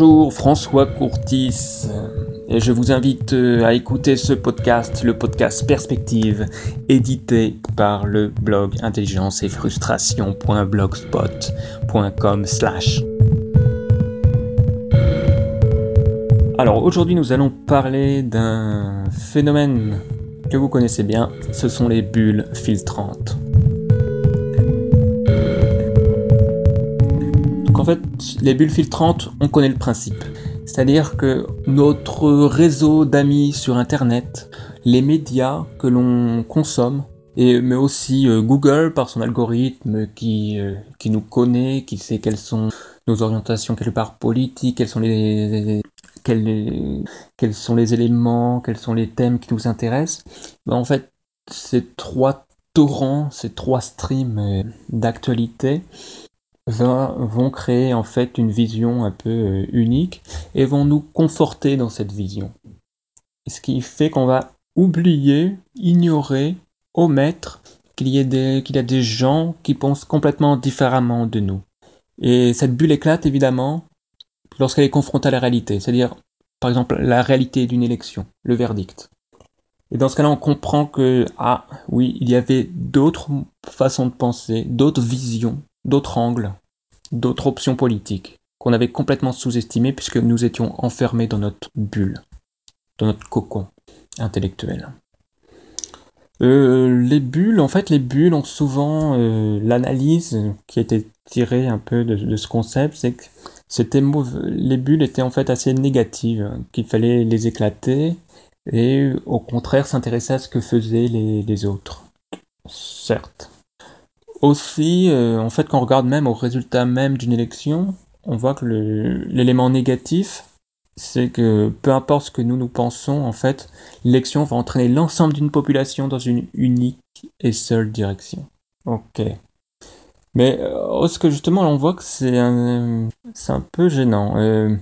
Bonjour, François Courtis, et je vous invite euh, à écouter ce podcast, le podcast Perspective, édité par le blog intelligence et frustration.blogspot.com. Alors aujourd'hui nous allons parler d'un phénomène que vous connaissez bien, ce sont les bulles filtrantes. Fait, les bulles filtrantes, on connaît le principe. C'est-à-dire que notre réseau d'amis sur Internet, les médias que l'on consomme, mais aussi euh, Google par son algorithme qui, euh, qui nous connaît, qui sait quelles sont nos orientations quelque part politiques, quels sont les, quels, quels sont les éléments, quels sont les thèmes qui nous intéressent, ben en fait, ces trois torrents, ces trois streams euh, d'actualité vont créer en fait une vision un peu euh, unique et vont nous conforter dans cette vision. Ce qui fait qu'on va oublier, ignorer, omettre qu'il y, qu'il y a des gens qui pensent complètement différemment de nous. Et cette bulle éclate évidemment lorsqu'elle est confrontée à la réalité, c'est-à-dire par exemple la réalité d'une élection, le verdict. Et dans ce cas-là, on comprend que, ah oui, il y avait d'autres façons de penser, d'autres visions, d'autres angles, d'autres options politiques qu'on avait complètement sous-estimées puisque nous étions enfermés dans notre bulle, dans notre cocon intellectuel. Euh, les bulles, en fait, les bulles ont souvent euh, l'analyse qui été tirée un peu de, de ce concept, c'est que c'était les bulles étaient en fait assez négatives, qu'il fallait les éclater et au contraire s'intéresser à ce que faisaient les, autres. Certes. Aussi, euh, en fait, quand on regarde même au résultat même d'une élection, on voit que l'élément négatif, c'est que peu importe ce que nous nous pensons, en fait, l'élection va entraîner l'ensemble d'une population dans une unique et seule direction. Ok. Mais euh, ce que justement, on voit que c'est un, un peu gênant. Euh,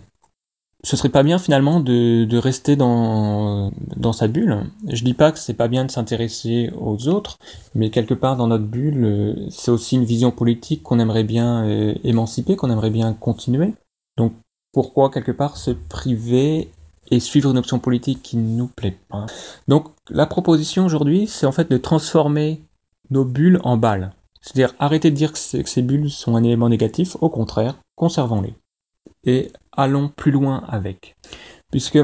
ce serait pas bien finalement de, rester dans, dans sa bulle. Je dis pas que c'est pas bien de s'intéresser aux autres, mais quelque part dans notre bulle, euh, c'est aussi une vision politique qu'on aimerait bien euh, émanciper, qu'on aimerait bien continuer. Donc pourquoi quelque part se priver et suivre une option politique qui ne nous plaît pas? Donc la proposition aujourd'hui, c'est en fait de transformer nos bulles en balles. C'est-à-dire arrêter de dire que, ces bulles sont un élément négatif, au contraire, conservons-les. Et allons plus loin avec. Puisque,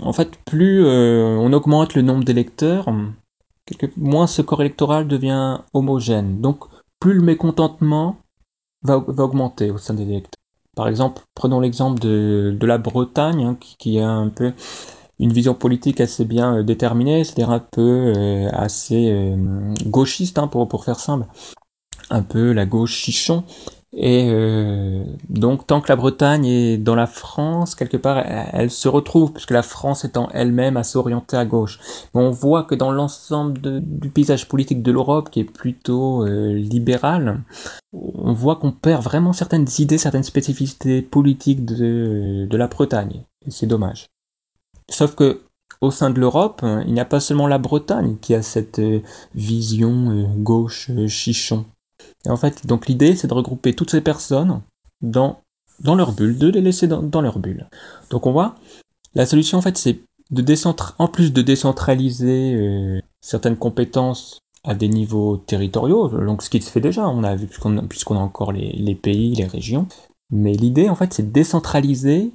en fait, plus euh, on augmente le nombre d'électeurs, moins ce corps électoral devient homogène. Donc, plus le mécontentement va, augmenter au sein des électeurs. Par exemple, prenons l'exemple de, la Bretagne, hein, qui, a un peu une vision politique assez bien euh, déterminée, c'est-à-dire un peu euh, assez gauchiste, hein, pour, pour faire simple un peu la gauche chichon. Et euh, donc tant que la Bretagne est dans la France, quelque part, elle, se retrouve, puisque la France étant elle-même à s'orienter à gauche. On voit que dans l'ensemble du paysage politique de l'Europe, qui est plutôt euh, libéral, on voit qu'on perd vraiment certaines idées, certaines spécificités politiques de, de la Bretagne. Et c'est dommage. Sauf que au sein de l'Europe, il n'y a pas seulement la Bretagne qui a cette euh, vision gauche chichon. Et en fait, donc l'idée, c'est de regrouper toutes ces personnes dans, leur bulle, de les laisser dans, leur bulle. Donc on voit, la solution, en fait, c'est de en plus de décentraliser euh, certaines compétences à des niveaux territoriaux, donc ce qui se fait déjà, on a vu, puisqu'on a encore les, les pays, les régions, mais l'idée, en fait, c'est de décentraliser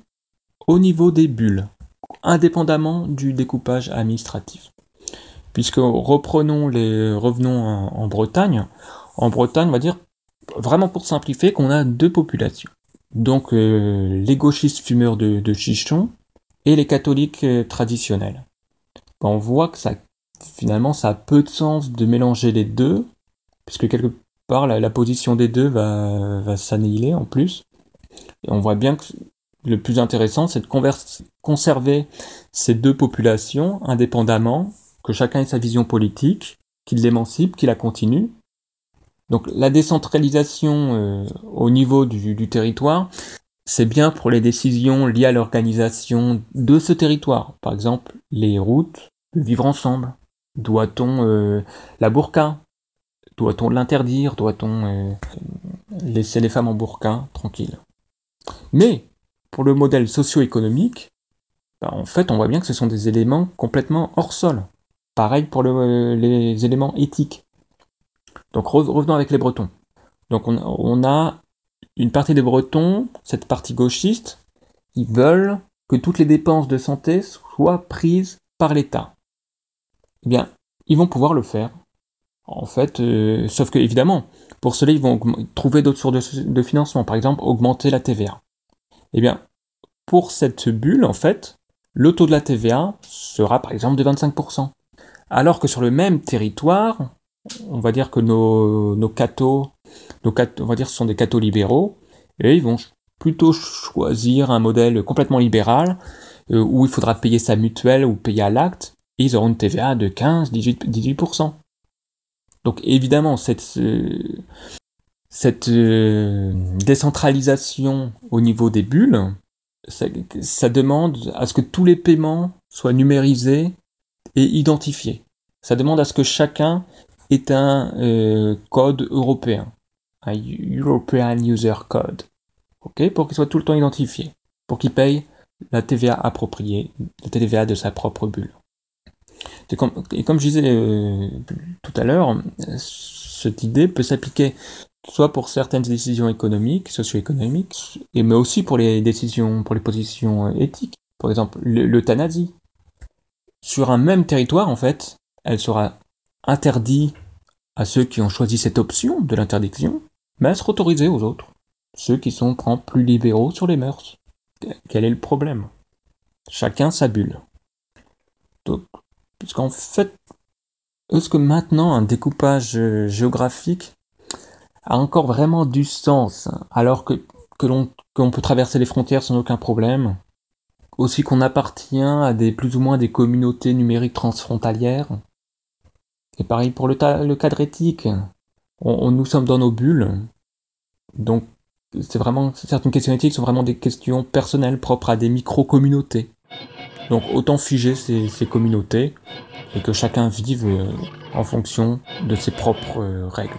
au niveau des bulles, indépendamment du découpage administratif. Puisque reprenons les, revenons en Bretagne, en Bretagne, on va dire, vraiment pour simplifier, qu'on a deux populations. Donc euh, les gauchistes fumeurs de, de, chichon et les catholiques euh, traditionnels. On voit que ça, finalement, ça a peu de sens de mélanger les deux, puisque quelque part, la, position des deux va, va s'annihiler en plus. Et on voit bien que le plus intéressant, c'est de conserver ces deux populations indépendamment, que chacun ait sa vision politique, qu'il l'émancipe, qu'il la continue, donc la décentralisation euh, au niveau du, territoire, c'est bien pour les décisions liées à l'organisation de ce territoire. Par exemple, les routes, vivre ensemble. Doit-on euh, la burqa? Doit-on l'interdire? Doit-on euh, laisser les femmes en burqa tranquilles? Mais pour le modèle socio-économique, bah, en fait, on voit bien que ce sont des éléments complètement hors sol. Pareil pour les éléments éthiques. Donc revenons avec les Bretons. Donc on, a une partie des Bretons, cette partie gauchiste, qui veulent que toutes les dépenses de santé soient prises par l'État. Eh bien, ils vont pouvoir le faire. En fait, euh, sauf que évidemment, pour cela, ils vont trouver d'autres sources de, de, financement, par exemple augmenter la TVA. Eh bien, pour cette bulle, en fait, le taux de la TVA sera par exemple de 25%. Alors que sur le même territoire, on va dire que nos, nos cathos, nos on va dire ce sont des cathos libéraux, et ils vont plutôt choisir un modèle complètement libéral, euh, où il faudra payer sa mutuelle ou payer à l'acte, et ils auront une TVA de 15, 18, 18%. Donc évidemment, cette, cette euh, décentralisation au niveau des bulles, ça, demande à ce que tous les paiements soient numérisés et identifiés. Ça demande à ce que chacun ait un euh, code européen, un European User Code, ok, pour qu'il soit tout le temps identifié, pour qu'il paye la TVA appropriée, la TVA de sa propre bulle. Et comme, je disais euh, tout à l'heure, cette idée peut s'appliquer soit pour certaines décisions économiques, socio-économiques, mais aussi pour les décisions, pour les positions euh, éthiques. Par exemple, l'euthanasie. Sur un même territoire, en fait, elle sera interdite à ceux qui ont choisi cette option de l'interdiction, mais elle sera autorisée aux autres, ceux qui sont plus libéraux sur les mœurs. Quel est le problème? Chacun sa bulle. Donc, puisqu'en fait, est-ce que maintenant un découpage euh, géographique a encore vraiment du sens, alors que, que l'on peut traverser les frontières sans aucun problème. Aussi qu'on appartient à des plus ou moins des communautés numériques transfrontalières. Et pareil pour le, cadre éthique. On, nous sommes dans nos bulles. Donc c'est vraiment certaines questions éthiques sont vraiment des questions personnelles propres à des micro-communautés. Donc autant figer ces, ces, communautés et que chacun vive euh, en fonction de ses propres euh, règles.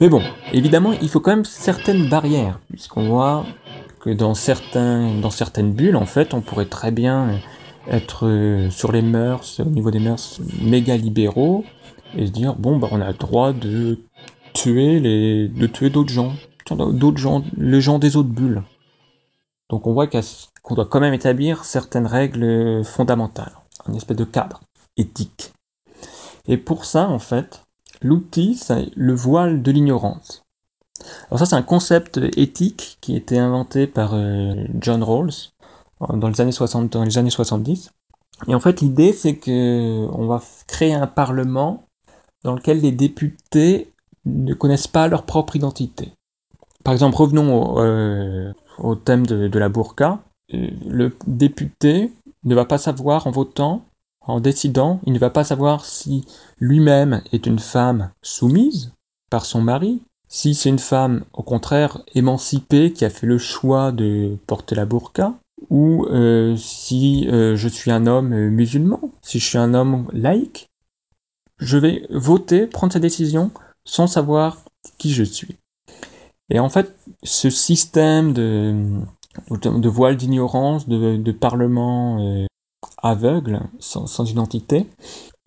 Mais bon, évidemment, il faut quand même certaines barrières, puisqu'on voit que dans, certains, dans certaines bulles, en fait, on pourrait très bien être sur les mœurs, au niveau des mœurs, méga libéraux, et se dire, bon, bah, on a le droit de tuer les, de tuer d'autres gens, d'autres gens, les gens des autres bulles. Donc on voit qu'on doit quand même établir certaines règles fondamentales, un espèce de cadre éthique. Et pour ça, en fait, l'outil, c'est le voile de l'ignorance. Alors ça, c'est un concept éthique qui a été inventé par euh, John Rawls dans les années 60, dans les années 70. Et en fait, l'idée, c'est que on va créer un parlement dans lequel les députés ne connaissent pas leur propre identité. Par exemple, revenons au, euh, thème de, la burqa. Euh, le député ne va pas savoir en votant, en décidant, il ne va pas savoir si lui-même est une femme soumise par son mari, si c'est une femme au contraire émancipée qui a fait le choix de porter la burqa, ou euh, si je suis un homme musulman, si je suis un homme laïque. Je vais voter, prendre sa décision sans savoir qui je suis. Et en fait, ce système de, voile d'ignorance, de, parlement euh, aveugle, sans, identité,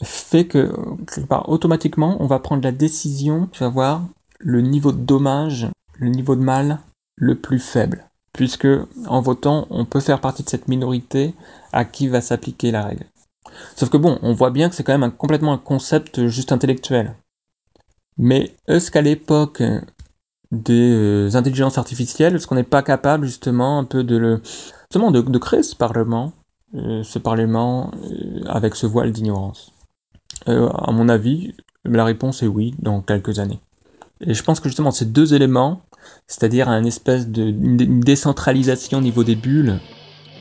fait que, automatiquement, on va prendre la décision tu vas voir le niveau de dommage, le niveau de mal le plus faible. Puisque, en votant, on peut faire partie de cette minorité à qui va s'appliquer la règle. Sauf que bon, on voit bien que c'est quand même complètement un concept juste intellectuel. Mais est-ce qu'à l'époque des euh, intelligences artificielles, est-ce qu'on n'est pas capable justement un peu de justement de, créer ce parlement, ce parlement euh, avec ce voile d'ignorance À mon avis, la réponse est oui dans quelques années. Et je pense que justement ces deux éléments, c'est-à-dire un espèce de une décentralisation au niveau des bulles,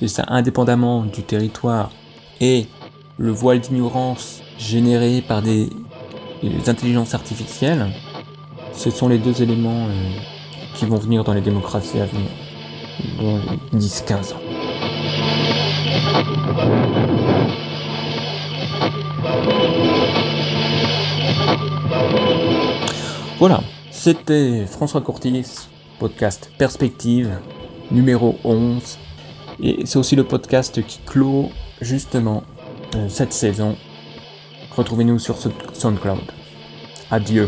et ça indépendamment du territoire, et le voile d'ignorance généré par des les intelligences artificielles, ce sont les deux éléments euh, qui vont venir dans les démocraties à venir, dans 10-15 ans. Voilà, c'était François Courtis, podcast Perspective, numéro 11. Et c'est aussi le podcast qui clôt justement euh, cette saison. Retrouvez-nous sur SoundCloud. Adieu.